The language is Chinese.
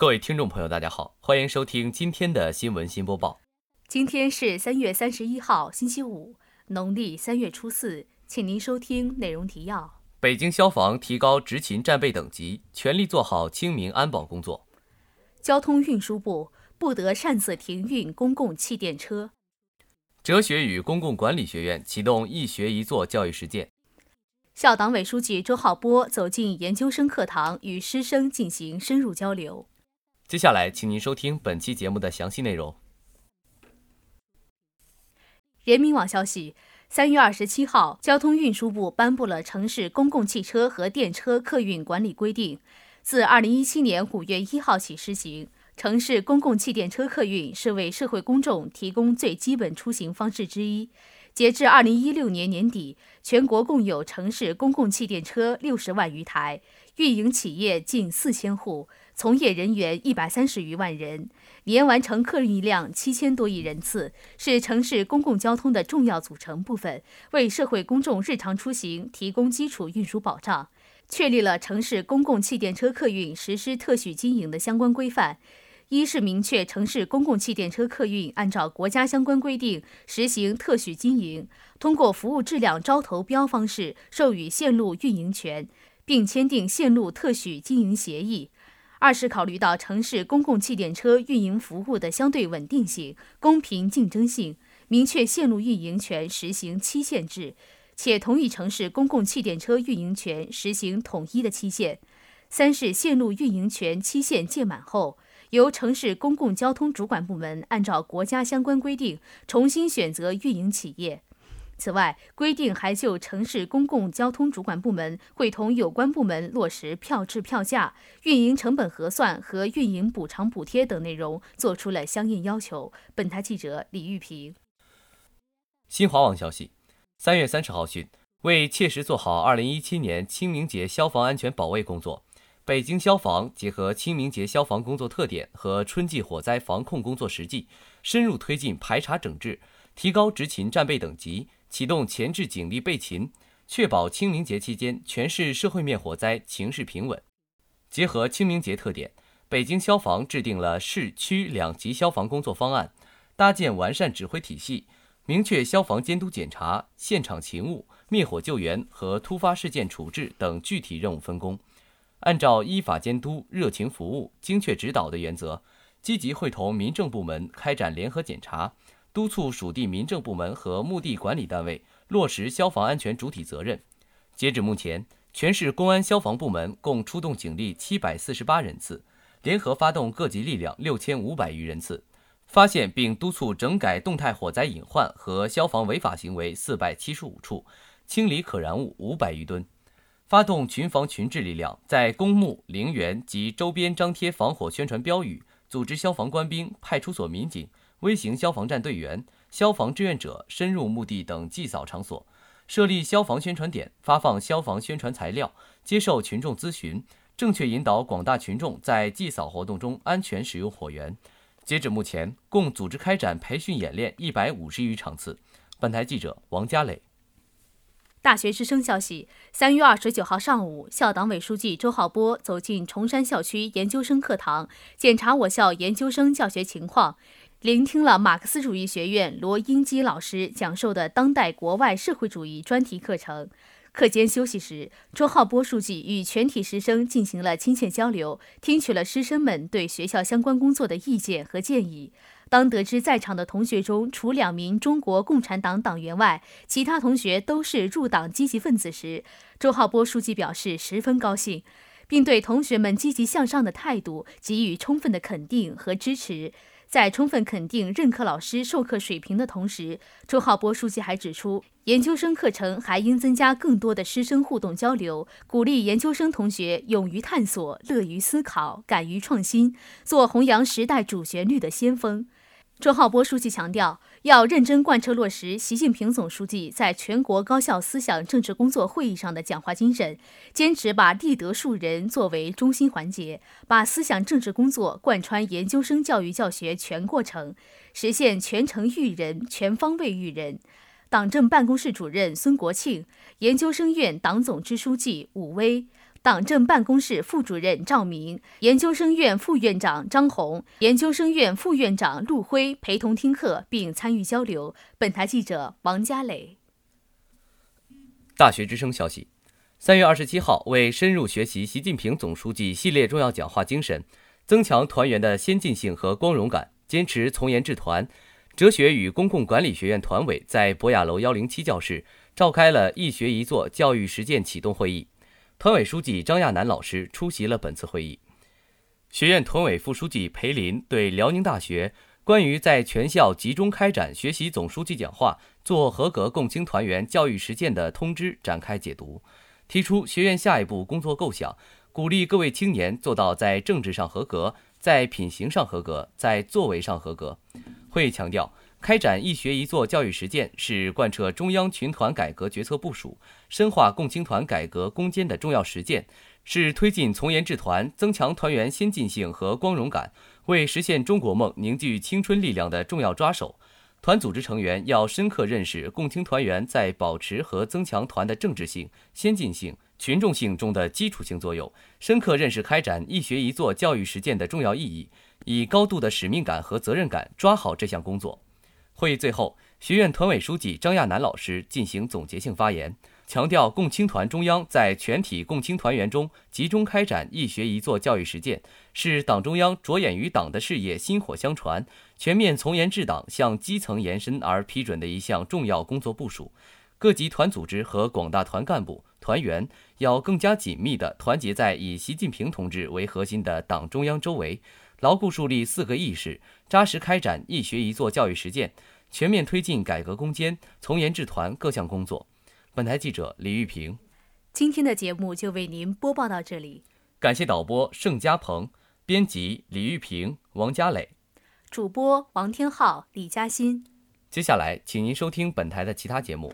各位听众朋友，大家好，欢迎收听今天的新闻新播报。今天是三月三十一号，星期五，农历三月初四，请您收听内容提要：北京消防提高执勤战备等级，全力做好清明安保工作。交通运输部不得擅自停运公共气电车。哲学与公共管理学院启动一学一做教育实践。校党委书记周浩波走进研究生课堂，与师生进行深入交流。接下来，请您收听本期节目的详细内容。人民网消息：三月二十七号，交通运输部颁布了《城市公共汽车和电车客运管理规定》，自二零一七年五月一号起施行。城市公共汽电车客运是为社会公众提供最基本出行方式之一。截至二零一六年年底，全国共有城市公共汽电车六十万余台，运营企业近四千户。从业人员一百三十余万人，年完成客运量七千多亿人次，是城市公共交通的重要组成部分，为社会公众日常出行提供基础运输保障，确立了城市公共汽电车客运实施特许经营的相关规范。一是明确城市公共汽电车客运按照国家相关规定实行特许经营，通过服务质量招投标方式授予线路运营权，并签订线路特许经营协议。二是考虑到城市公共汽电车运营服务的相对稳定性、公平竞争性，明确线路运营权实行期限制，且同意城市公共汽电车运营权实行统一的期限。三是线路运营权期限届满后，由城市公共交通主管部门按照国家相关规定重新选择运营企业。此外，规定还就城市公共交通主管部门会同有关部门落实票制票价、运营成本核算和运营补偿补贴等内容作出了相应要求。本台记者李玉平。新华网消息，三月三十号讯，为切实做好二零一七年清明节消防安全保卫工作，北京消防结合清明节消防工作特点和春季火灾防控工作实际，深入推进排查整治，提高执勤战备等级。启动前置警力备勤，确保清明节期间全市社会面火灾情势平稳。结合清明节特点，北京消防制定了市区两级消防工作方案，搭建完善指挥体系，明确消防监督检查、现场勤务、灭火救援和突发事件处置等具体任务分工。按照依法监督、热情服务、精确指导的原则，积极会同民政部门开展联合检查。督促属地民政部门和墓地管理单位落实消防安全主体责任。截止目前，全市公安消防部门共出动警力七百四十八人次，联合发动各级力量六千五百余人次，发现并督促整改动态火灾隐患和消防违法行为四百七十五处，清理可燃物五百余吨。发动群防群治力量，在公墓、陵园及周边张贴防火宣传标语，组织消防官兵、派出所民警。微型消防站队员、消防志愿者深入墓地等祭扫场所，设立消防宣传点，发放消防宣传材料，接受群众咨询，正确引导广大群众在祭扫活动中安全使用火源。截止目前，共组织开展培训演练一百五十余场次。本台记者王佳磊。大学之声消息：三月二十九号上午，校党委书记周浩波走进崇山校区研究生课堂，检查我校研究生教学情况。聆听了马克思主义学院罗英基老师讲授的当代国外社会主义专题课程。课间休息时，周浩波书记与全体师生进行了亲切交流，听取了师生们对学校相关工作的意见和建议。当得知在场的同学中除两名中国共产党党员外，其他同学都是入党积极分子时，周浩波书记表示十分高兴，并对同学们积极向上的态度给予充分的肯定和支持。在充分肯定、认可老师授课水平的同时，周浩波书记还指出，研究生课程还应增加更多的师生互动交流，鼓励研究生同学勇于探索、乐于思考、敢于创新，做弘扬时代主旋律的先锋。周浩波书记强调，要认真贯彻落实习近平总书记在全国高校思想政治工作会议上的讲话精神，坚持把立德树人作为中心环节，把思想政治工作贯穿研究生教育教学全过程，实现全程育人、全方位育人。党政办公室主任孙国庆、研究生院党总支书记武威。党政办公室副主任赵明、研究生院副院长张红、研究生院副院长陆辉陪同听课并参与交流。本台记者王佳磊。大学之声消息：三月二十七号，为深入学习习近平总书记系列重要讲话精神，增强团员的先进性和光荣感，坚持从严治团。哲学与公共管理学院团委在博雅楼幺零七教室召开了一学一做教育实践启动会议，团委书记张亚楠老师出席了本次会议。学院团委副书记裴林对辽宁大学关于在全校集中开展学习总书记讲话、做合格共青团员教育实践的通知展开解读，提出学院下一步工作构想，鼓励各位青年做到在政治上合格，在品行上合格，在作为上合格。会议强调，开展一学一做教育实践是贯彻中央群团改革决策部署、深化共青团改革攻坚的重要实践，是推进从严治团、增强团员先进性和光荣感、为实现中国梦凝聚青春力量的重要抓手。团组织成员要深刻认识共青团员在保持和增强团的政治性、先进性、群众性中的基础性作用，深刻认识开展一学一做教育实践的重要意义。以高度的使命感和责任感抓好这项工作。会议最后，学院团委书记张亚楠老师进行总结性发言，强调共青团中央在全体共青团员中集中开展一学一做教育实践，是党中央着眼于党的事业薪火相传、全面从严治党向基层延伸而批准的一项重要工作部署。各级团组织和广大团干部、团员要更加紧密地团结在以习近平同志为核心的党中央周围。牢固树立四个意识，扎实开展一学一做教育实践，全面推进改革攻坚、从严治团各项工作。本台记者李玉平。今天的节目就为您播报到这里，感谢导播盛家鹏，编辑李玉平、王佳磊，主播王天浩、李嘉欣。接下来，请您收听本台的其他节目。